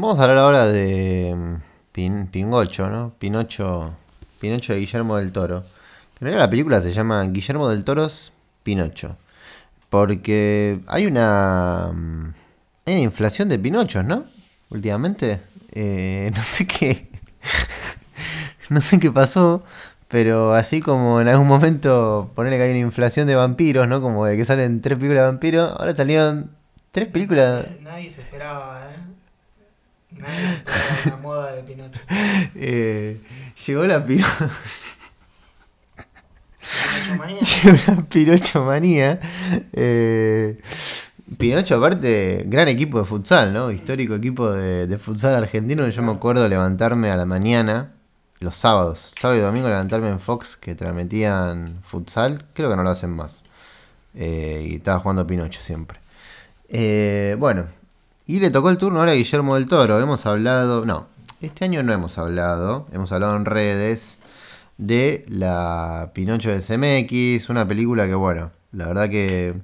vamos a hablar ahora de mm, Pin, Pingocho, ¿no? Pinocho, Pinocho de Guillermo del Toro. En realidad la película se llama Guillermo del Toro's Pinocho. Porque hay una, mm, hay una inflación de Pinochos, ¿no? Últimamente. Eh, no sé qué. no sé qué pasó. Pero así como en algún momento ponerle que hay una inflación de vampiros, ¿no? Como de que salen tres películas de vampiros, ahora salieron tres películas. Nadie se esperaba, ¿eh? La moda de Pinocho. Eh, llegó la. Pinocho manía. llegó la Pinocho manía. Eh, Pinocho, aparte, gran equipo de futsal, ¿no? Histórico equipo de, de futsal argentino. Yo me acuerdo levantarme a la mañana, los sábados, sábado y domingo, levantarme en Fox que transmitían futsal. Creo que no lo hacen más. Eh, y estaba jugando Pinocho siempre. Eh, bueno, y le tocó el turno ahora a Guillermo del Toro. Hemos hablado, no, este año no hemos hablado, hemos hablado en redes de la Pinocho de CMX, una película que, bueno, la verdad que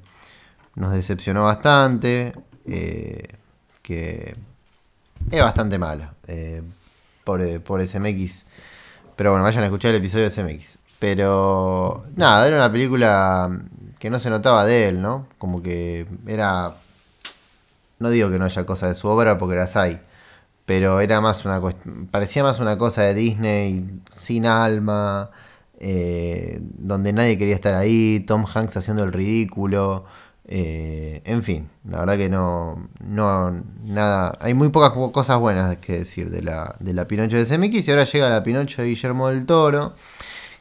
nos decepcionó bastante, eh, que es bastante mala eh, por, por SMX. Pero bueno, vayan a escuchar el episodio de SMX. Pero nada, era una película que no se notaba de él, ¿no? Como que era... No digo que no haya cosas de su obra porque las hay. Pero era más una parecía más una cosa de Disney sin alma, eh, donde nadie quería estar ahí, Tom Hanks haciendo el ridículo, eh, en fin, la verdad que no, no, nada, hay muy pocas co- cosas buenas que decir de la, de la Pinocho de CMX y ahora llega la Pinocho de Guillermo del Toro,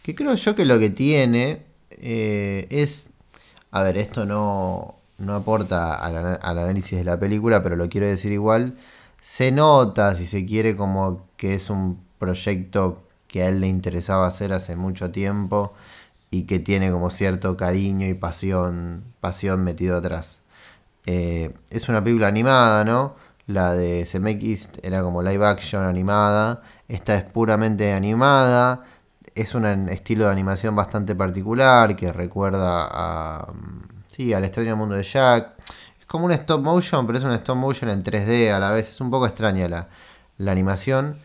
que creo yo que lo que tiene eh, es, a ver, esto no, no aporta al, análisis de la película, pero lo quiero decir igual, se nota, si se quiere, como que es un proyecto que a él le interesaba hacer hace mucho tiempo y que tiene como cierto cariño y pasión, pasión metido atrás. Eh, es una película animada, ¿no? La de CMX era como live action animada. Esta es puramente animada. Es un estilo de animación bastante particular que recuerda a, mm, sí, al extraño mundo de Jack. Es como un stop motion, pero es un stop motion en 3D a la vez. Es un poco extraña la, la animación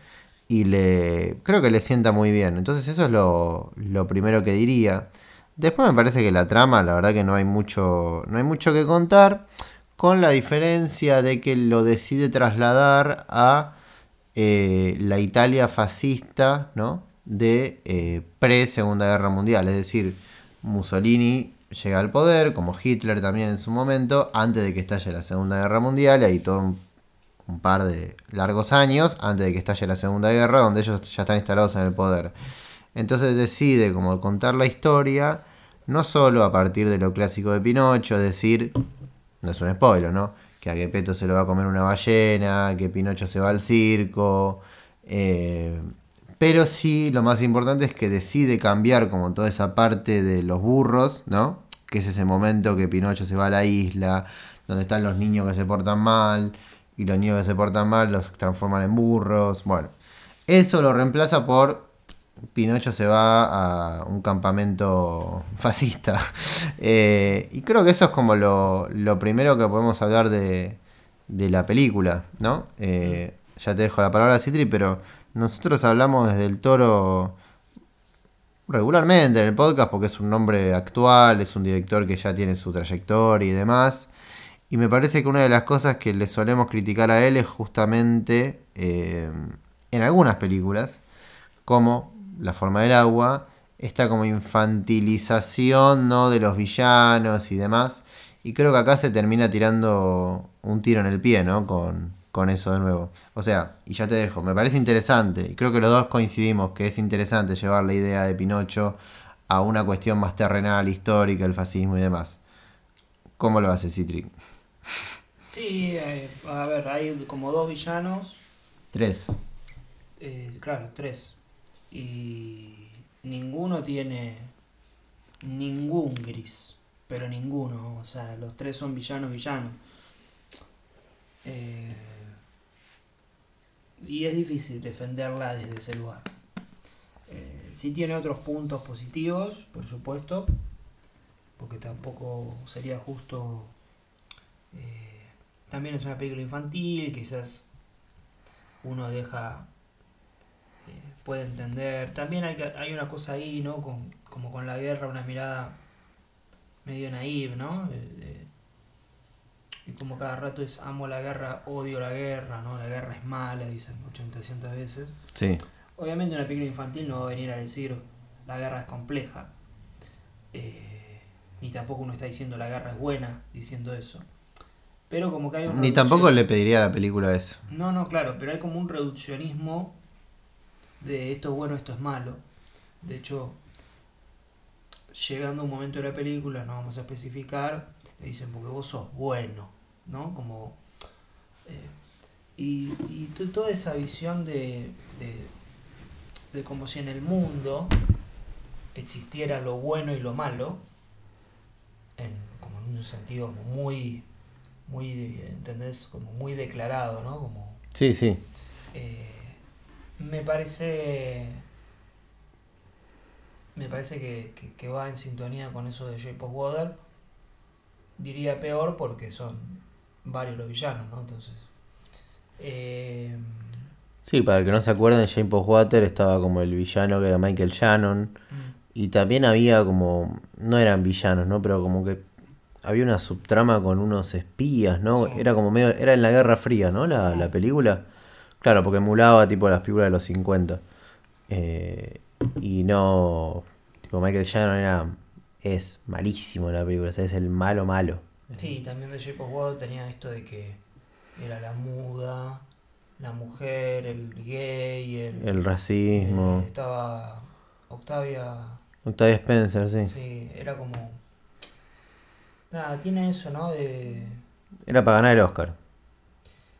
y le creo que le sienta muy bien. Entonces eso es lo, lo primero que diría. Después me parece que la trama, la verdad que no hay mucho, no hay mucho que contar, con la diferencia de que lo decide trasladar a eh, la Italia fascista, ¿no? De eh, pre Segunda Guerra Mundial, es decir, Mussolini llega al poder, como Hitler también en su momento, antes de que estalle la Segunda Guerra Mundial, hay todo un un par de largos años antes de que estalle la Segunda Guerra, donde ellos ya están instalados en el poder. Entonces decide como contar la historia, no solo a partir de lo clásico de Pinocho, es decir, no es un spoiler, ¿no? Que a Gepetto se lo va a comer una ballena, que Pinocho se va al circo, eh, pero sí, lo más importante es que decide cambiar como toda esa parte de los burros, ¿no? Que es ese momento que Pinocho se va a la isla, donde están los niños que se portan mal, y los niños que se portan mal los transforman en burros. Bueno, eso lo reemplaza por Pinocho se va a un campamento fascista. Eh, y creo que eso es como lo, lo primero que podemos hablar de, de la película, ¿no? Eh, ya te dejo la palabra, Citri, pero nosotros hablamos desde el toro regularmente en el podcast porque es un nombre actual, es un director que ya tiene su trayectoria y demás. Y me parece que una de las cosas que le solemos criticar a él es justamente eh, en algunas películas, como La forma del agua, esta como infantilización ¿no? de los villanos y demás. Y creo que acá se termina tirando un tiro en el pie, ¿no? Con, con eso de nuevo. O sea, y ya te dejo, me parece interesante, y creo que los dos coincidimos que es interesante llevar la idea de Pinocho a una cuestión más terrenal, histórica, el fascismo y demás. ¿Cómo lo hace Citri? Sí, eh, a ver, hay como dos villanos. Tres. eh, claro, tres. Y ninguno tiene ningún gris. Pero ninguno. O sea, los tres son villanos, villanos. Eh, y es difícil defenderla desde ese lugar. Eh, sí tiene otros puntos positivos, por supuesto. Porque tampoco sería justo. eh, también es una película infantil, quizás uno deja, eh, puede entender. También hay, hay una cosa ahí, ¿no? Con, como con la guerra, una mirada medio naive, ¿no? De- y como cada rato es amo la guerra, odio la guerra, ¿no? La guerra es mala, dicen 800 veces. Sí. Obviamente una película infantil no va a venir a decir la guerra es compleja. Eh, ni tampoco uno está diciendo la guerra es buena diciendo eso. Pero como que hay un Ni tampoco le pediría a la película eso. No, no, claro, pero hay como un reduccionismo de esto es bueno, esto es malo. De hecho, llegando a un momento de la película, no vamos a especificar, le dicen porque vos sos bueno, ¿no? Como... eh, y y to- toda esa visión de, de, de como si en el mundo existiera lo bueno y lo malo, en, como en un sentido como muy, muy, ¿entendés? Como muy declarado, ¿no? Como, Sí, sí. eh, me parece, me parece que, que- que va en sintonía con eso de Shape of Water. Diría peor porque son varios los villanos, ¿no? Entonces, eh, Sí, para el que no se acuerden, James Water estaba como el villano que era Michael Shannon. mm, Y también había como. No eran villanos, ¿no? Pero como que. Había una subtrama con unos espías, ¿no? Sí. Era como medio. Era en la Guerra Fría, ¿no? La, la película. Claro, porque emulaba tipo las películas de los 50. Eh, y no. Tipo, Michael Shannon era. Es malísimo en la película. O sea, es el malo malo. Sí, también de Shape of Water tenía esto de que era la muda, la mujer, el gay, el... El racismo. eh, estaba Octavia... Octavia Spencer, sí. Sí, era como... Nada, tiene eso, ¿no? De... Era para ganar el Oscar.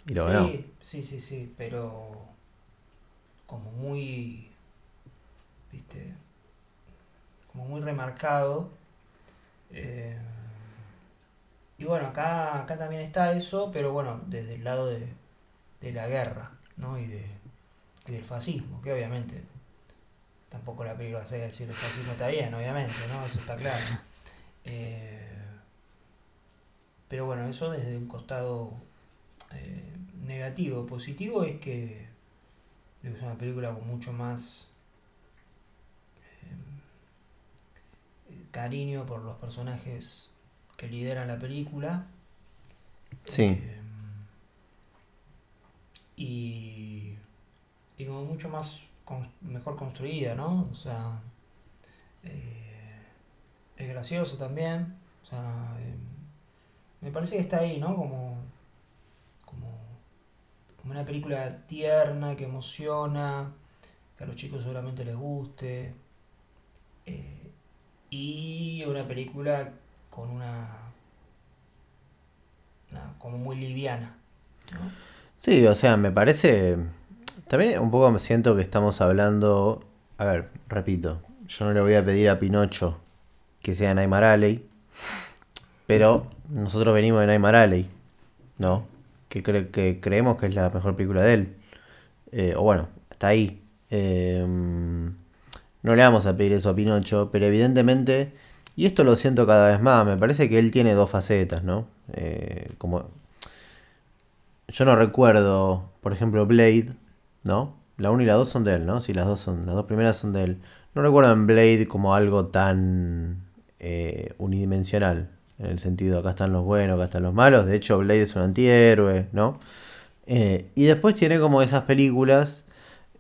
Y lo ganó. sí, sí, sí, sí, pero... Como muy... ¿Viste? Como muy remarcado. Eh, y bueno, acá, acá también está eso, pero bueno, desde el lado de, de la guerra, ¿no? Y, de, del fascismo, que obviamente tampoco la película se decir el fascismo está bien, obviamente, ¿no? Eso está claro. Eh, pero bueno, eso desde un costado eh, negativo. Positivo es que es una película con mucho más eh, cariño por los personajes que lideran la película. Sí. Eh, y, y como mucho más cons- mejor construida, ¿no? O sea, eh, es gracioso también. O sea, eh, me parece que está ahí, ¿no? Como, como, como una película tierna, que emociona, que a los chicos seguramente les guste. eh, y una película con una, como muy liviana. Sí, o sea, me parece. También un poco me siento que estamos hablando. A ver, repito, yo no le voy a pedir a Pinocho que sea Neymar Alley, pero nosotros venimos de Neymar Alley, ¿no? Que, cre- que creemos que es la mejor película de él. Eh, o bueno, está ahí. Eh, no le vamos a pedir eso a Pinocho, pero evidentemente, y esto lo siento cada vez más, me parece que él tiene dos facetas, ¿no? Eh, como yo no recuerdo, por ejemplo, Blade, ¿no? La 1 y la 2 son de él, ¿no? Sí, las dos son, las dos primeras son de él. No recuerdo en Blade como algo tan eh, unidimensional. En el sentido, acá están los buenos, acá están los malos. De hecho, Blade es un antihéroe, ¿no? Eh, y después tiene como esas películas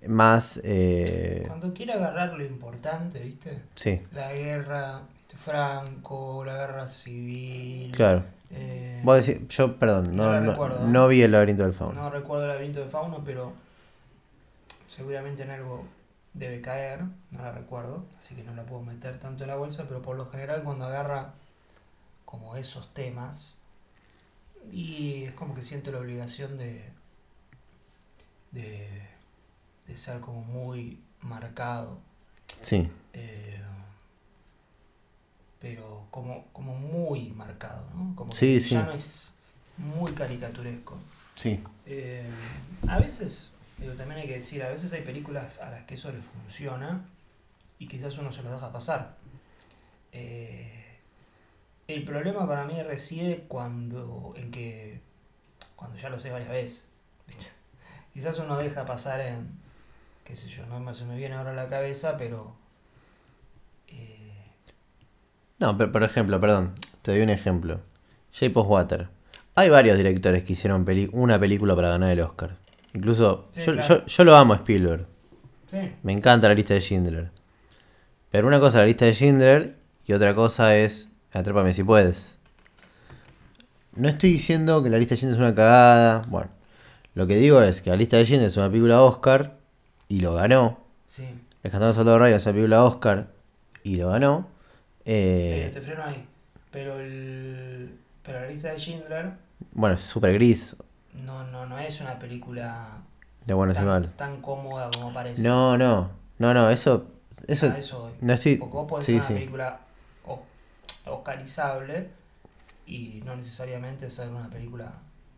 más... eh, Cuando quiere agarrar lo importante, ¿viste? sí, La guerra. Franco, la guerra civil. claro. eh, Vos decís, yo, perdón, No no, no, no vi el laberinto del fauno. No recuerdo el laberinto de fauno, pero seguramente en algo debe caer, no la recuerdo, así que no la puedo meter tanto en la bolsa, pero por lo general cuando agarra como esos temas, y es como que siente la obligación de, de, de ser como muy marcado, Sí, eh, pero como, como muy marcado, ¿no? Como que Sí, sí. villano es muy caricaturesco. sí. Eh, a veces, digo, también hay que decir, a veces hay películas a las que eso le funciona y quizás uno se los deja pasar. Eh, el problema para mí reside cuando en que cuando ya lo sé varias veces. ¿viste? quizás uno deja pasar en, qué sé yo, no se me viene ahora a la cabeza, pero... No, pero por ejemplo, perdón, te doy un ejemplo. Shape of Water. Hay varios directores que hicieron peli- una película para ganar el Oscar. Incluso Sí, yo, claro. yo- yo lo amo a Spielberg. sí, Me encanta la lista de Schindler. Pero una cosa es la lista de Schindler y otra cosa es Atrápame si puedes. No estoy diciendo que la lista de Schindler es una cagada. Bueno, lo que digo es que la lista de Schindler es una película Oscar y lo ganó. sí. Rescatando a Soldado Ryan es una película Oscar y lo ganó. Eh, te freno ahí. Pero el, pero la lista de Schindler bueno, es súper gris, no, no, no es una película de buenos y tan, malos. tan cómoda como parece. No, no, no, no, eso, eso, A eso no estoy, podés sí, hacer una sí. película oscarizable y no necesariamente ser una película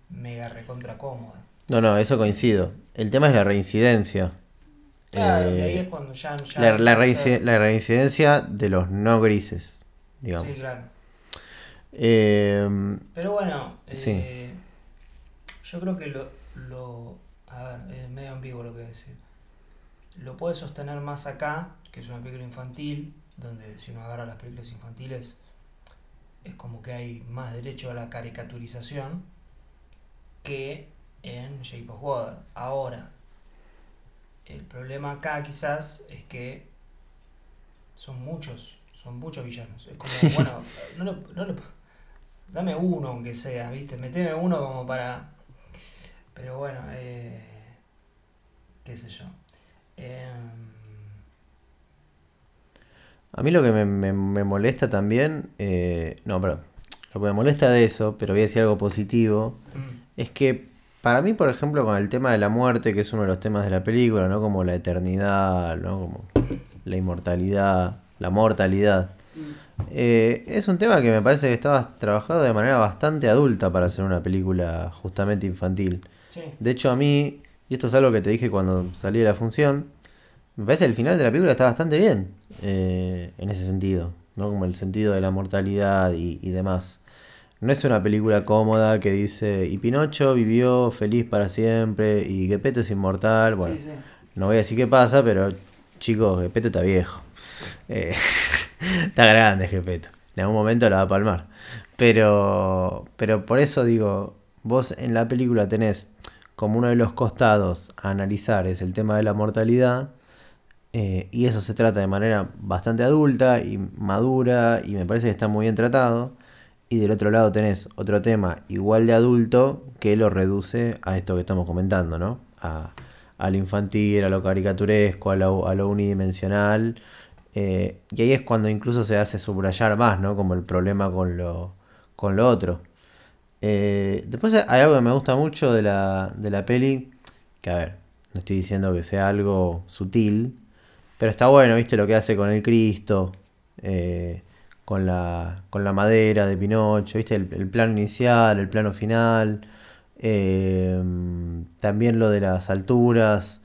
mega recontra cómoda. No, no, eso coincido. El tema es la reincidencia. Claro, Eh, ahí es cuando ya... ya La, reincidencia de los no grises, digamos. Sí, claro. Eh, Pero bueno, eh, Sí. yo creo que lo, lo... A ver, es medio ambiguo lo que voy a decir. Lo puede sostener más acá, que es una película infantil, donde si uno agarra las películas infantiles, es como que hay más derecho a la caricaturización que en Shape of Water. Ahora, el problema acá quizás es que son muchos, son muchos villanos. Es como, bueno, no le- no dame uno aunque sea, ¿viste? Meteme uno como para... Pero bueno, eh, qué sé yo. Em, a mí lo que me, me- me molesta también, eh, no, perdón, lo que me molesta de eso, pero voy a decir algo positivo, mm, es que para mí, por ejemplo, con el tema de la muerte, que es uno de los temas de la película, ¿no? Como la eternidad, ¿no? Como la inmortalidad, la mortalidad. Eh, es un tema que me parece que estaba trabajado de manera bastante adulta para hacer una película justamente infantil. sí, De hecho, a mí, y esto es algo que te dije cuando salí de la función, me parece que el final de la película está bastante bien eh, en ese sentido, ¿no? Como el sentido de la mortalidad y, y demás. No es una película cómoda que dice, y Pinocho vivió feliz para siempre, y Gepetto es inmortal. Bueno, sí, sí. no voy a decir qué pasa, pero chicos, Gepetto está viejo. Eh, está grande Gepetto. En algún momento la va a palmar. Pero, pero por eso digo, vos en la película tenés como uno de los costados a analizar es el tema de la mortalidad. eh, y eso se trata de manera bastante adulta y madura y me parece que está muy bien tratado. Y del otro lado tenés otro tema igual de adulto que lo reduce a esto que estamos comentando, ¿no? A, a lo infantil, a lo caricaturesco, a lo, a lo unidimensional. eh, y ahí es cuando incluso se hace subrayar más, ¿no? Como el problema con lo, con lo otro. Eh, después hay algo que me gusta mucho de la, de la peli, que a ver, no estoy diciendo que sea algo sutil, pero está bueno, ¿viste? Lo que hace con el Cristo, eh, con, la, con la madera de Pinocho, ¿viste? El, el plano inicial, el plano final, eh, también lo de las alturas.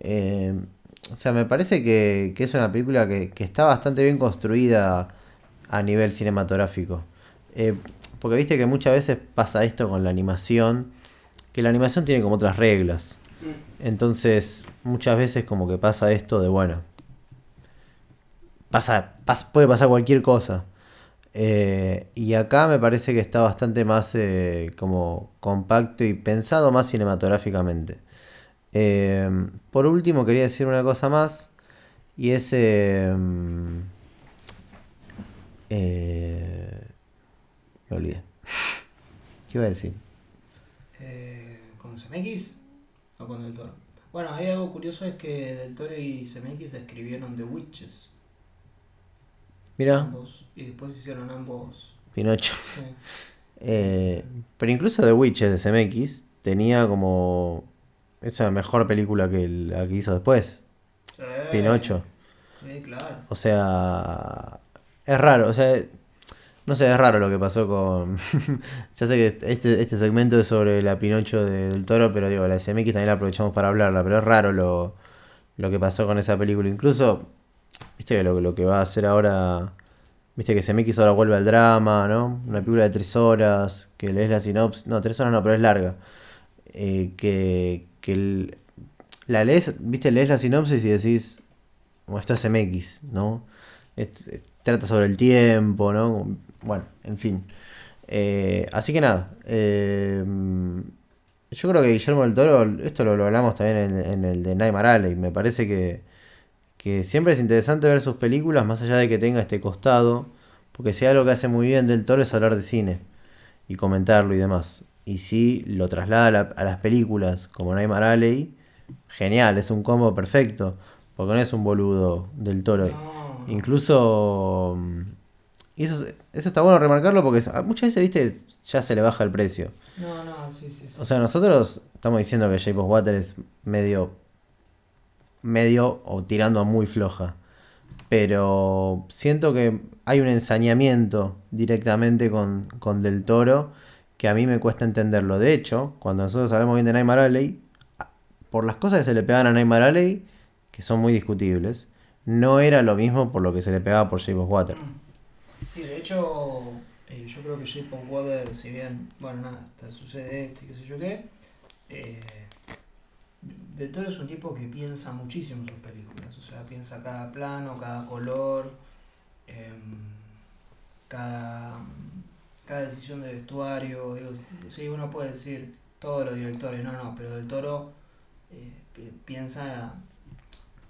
eh, o sea, me parece que, que es una película que, que está bastante bien construida a nivel cinematográfico. Eh, porque viste que muchas veces pasa esto con la animación, que la animación tiene como otras reglas. Entonces, muchas veces como que pasa esto de, bueno, pasa, puede pasar cualquier cosa. Eh, y acá me parece que está bastante más eh, como compacto y pensado más cinematográficamente. Eh, por último, quería decir una cosa más. Y es... me olvidé. ¿Qué iba a decir? ¿Con CMX o con Del Toro? Bueno, hay algo curioso es que Del Toro y CMX escribieron The Witches, Mira, ambos, y después hicieron ambos. Pinocho. sí. Eh, pero incluso The Witches de CMX tenía como... Es la mejor película que la que hizo después. Pinocho. Sí, claro. O sea, es raro, o sea, no sé, es raro lo que pasó con... ya sé que este, este segmento es sobre la Pinocho de- del Toro, pero digo, la SMX también la aprovechamos para hablarla, pero es raro lo, lo que pasó con esa película. Incluso, viste que lo, lo que va a hacer ahora, viste que SMX ahora vuelve al drama, ¿no? Una película de tres horas, que lees la sinopsis, no, tres horas no, pero es larga. eh, que, que el- la lees, viste, lees la sinopsis y decís, bueno, esto es MX, ¿no? Trata sobre el tiempo, ¿no? Bueno, en fin. Eh, así que nada, eh, yo creo que Guillermo del Toro, esto lo, lo hablamos también en, en el de Nightmare Alley, me parece que, que siempre es interesante ver sus películas, más allá de que tenga este costado, porque si hay algo que hace muy bien del Toro es hablar de cine y comentarlo y demás. Y si lo traslada a, la- a las películas como Nightmare Alley, genial, es un combo perfecto, porque no es un boludo del Toro. No. Incluso. mm, Y eso, eso está bueno remarcarlo porque es- muchas veces, viste, ya se le baja el precio. No, no, sí, sí. sí. O sea, nosotros estamos diciendo que Shape of Water es medio. Medio o tirando a muy floja. Pero siento que hay un ensañamiento directamente con, con Del Toro que a mí me cuesta entenderlo. De hecho, cuando nosotros hablamos bien de Nightmare Alley, por las cosas que se le pegan a Nightmare Alley, que son muy discutibles, no era lo mismo por lo que se le pegaba por Shape Water. Sí, de hecho, eh, yo creo que Shape Water, si bien, bueno, nada, sucede esto y qué sé yo qué, eh, Del Toro es un tipo que piensa muchísimo en sus películas, o sea, piensa cada plano, cada color, em, cada, cada decisión de vestuario, digo, sí, uno puede decir todos los directores, no, no, pero Del Toro eh, pi- piensa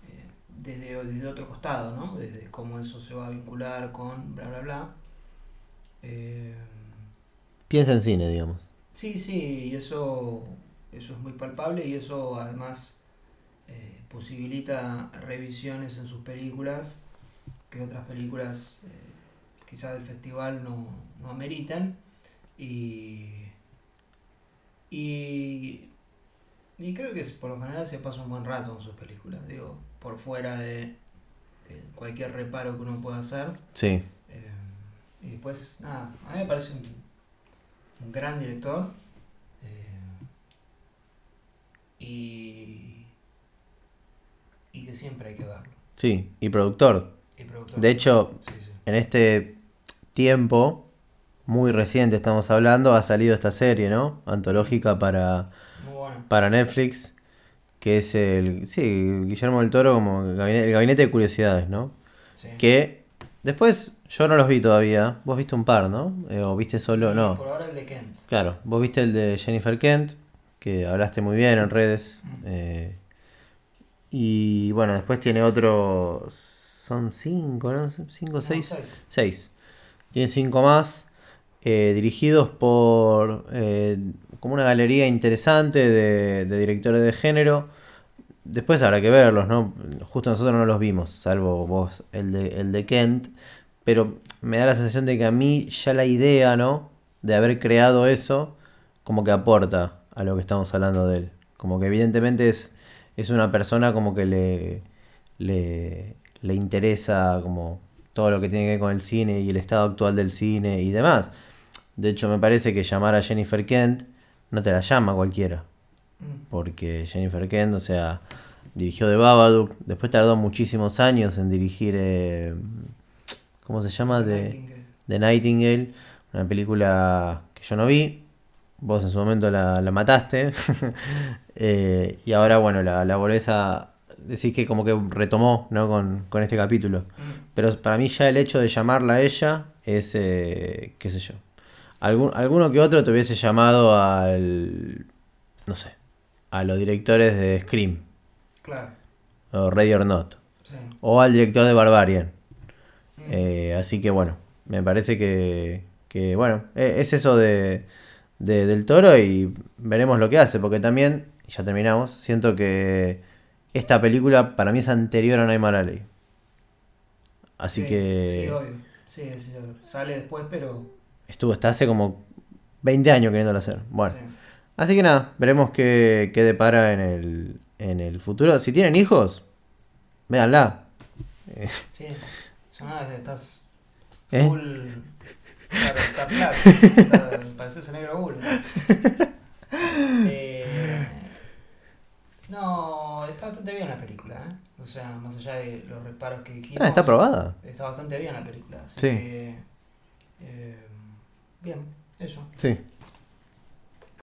eh, desde, desde otro costado, ¿no? Desde cómo eso se va a vincular con bla, bla, bla. Eh, Piensa en cine, digamos. sí, sí, y eso, eso es muy palpable y eso además eh, posibilita revisiones en sus películas que otras películas eh, quizás del festival no, no ameritan y, y, y creo que por lo general se pasa un buen rato en sus películas, digo, por fuera de, de cualquier reparo que uno pueda hacer. Sí. Eh, y después, nada, a mí me parece un, un gran director. Y, y que siempre hay que verlo. Sí, y productor. Y productor. De hecho, Sí, sí. en este tiempo, muy reciente estamos hablando, ha salido esta serie, ¿no? Antológica para, bueno. para Netflix, que es el, sí, Guillermo del Toro como el gabinete, el gabinete de curiosidades, ¿no? Sí. Que después yo no los vi todavía, vos viste un par, ¿no? Eh, o viste solo, no. Por ahora el de Kent. Claro, vos viste el de Jennifer Kent, que hablaste muy bien en redes. Eh, y bueno, después tiene otros, son cinco, ¿no? Cinco, seis. No, seis. Seis. Tiene cinco más. eh, dirigidos por eh, como una galería interesante de, de directores de género. Después habrá que verlos, ¿no? Justo nosotros no los vimos, salvo vos, el de, el de Kent. Pero me da la sensación de que a mí ya la idea, ¿no? De haber creado eso, como que aporta a lo que estamos hablando de él. Como que evidentemente es, es una persona como que le, le, le interesa como todo lo que tiene que ver con el cine y el estado actual del cine y demás. De hecho, me parece que llamar a Jennifer Kent no te la llama cualquiera. Mm. Porque Jennifer Kent, o sea, dirigió The Babadook, después tardó muchísimos años en dirigir, eh, ¿cómo se llama? De, Nightingale. The Nightingale, una película que yo no vi, vos en su momento la, la mataste, Eh, y ahora, bueno, la, la volvés a decir que como que retomó, ¿no? Con, con este capítulo. Mm. Pero para mí ya el hecho de llamarla a ella es, eh, qué sé yo. Algún, alguno que otro te hubiese llamado al, no sé, a los directores de Scream Claro. o Ready or Not. Sí. O al director de Barbarian. Mm. Eh, así que bueno, me parece que, que, bueno, e- es eso de, de- del toro y veremos lo que hace, porque también, y ya terminamos, siento que esta película para mí es anterior a Nightmare Alley. Así Sí, que Sí, obvio. Sí, sí. Sale después, pero. estuvo hasta hace como 20 años queriéndolo hacer. Bueno, sí. así que nada, veremos qué, qué depara en el, en el futuro. Si tienen hijos, véanla. Sí. Sonaba que estás. ¿Eh? Claro, está claro. Está- Pareces el negro bull. Eh, no, está bastante bien la película, ¿eh? O sea, más allá de los reparos que dijimos. Ah, está aprobada. Está bastante bien la película. Así Sí. que. eh, bien, eso. Sí.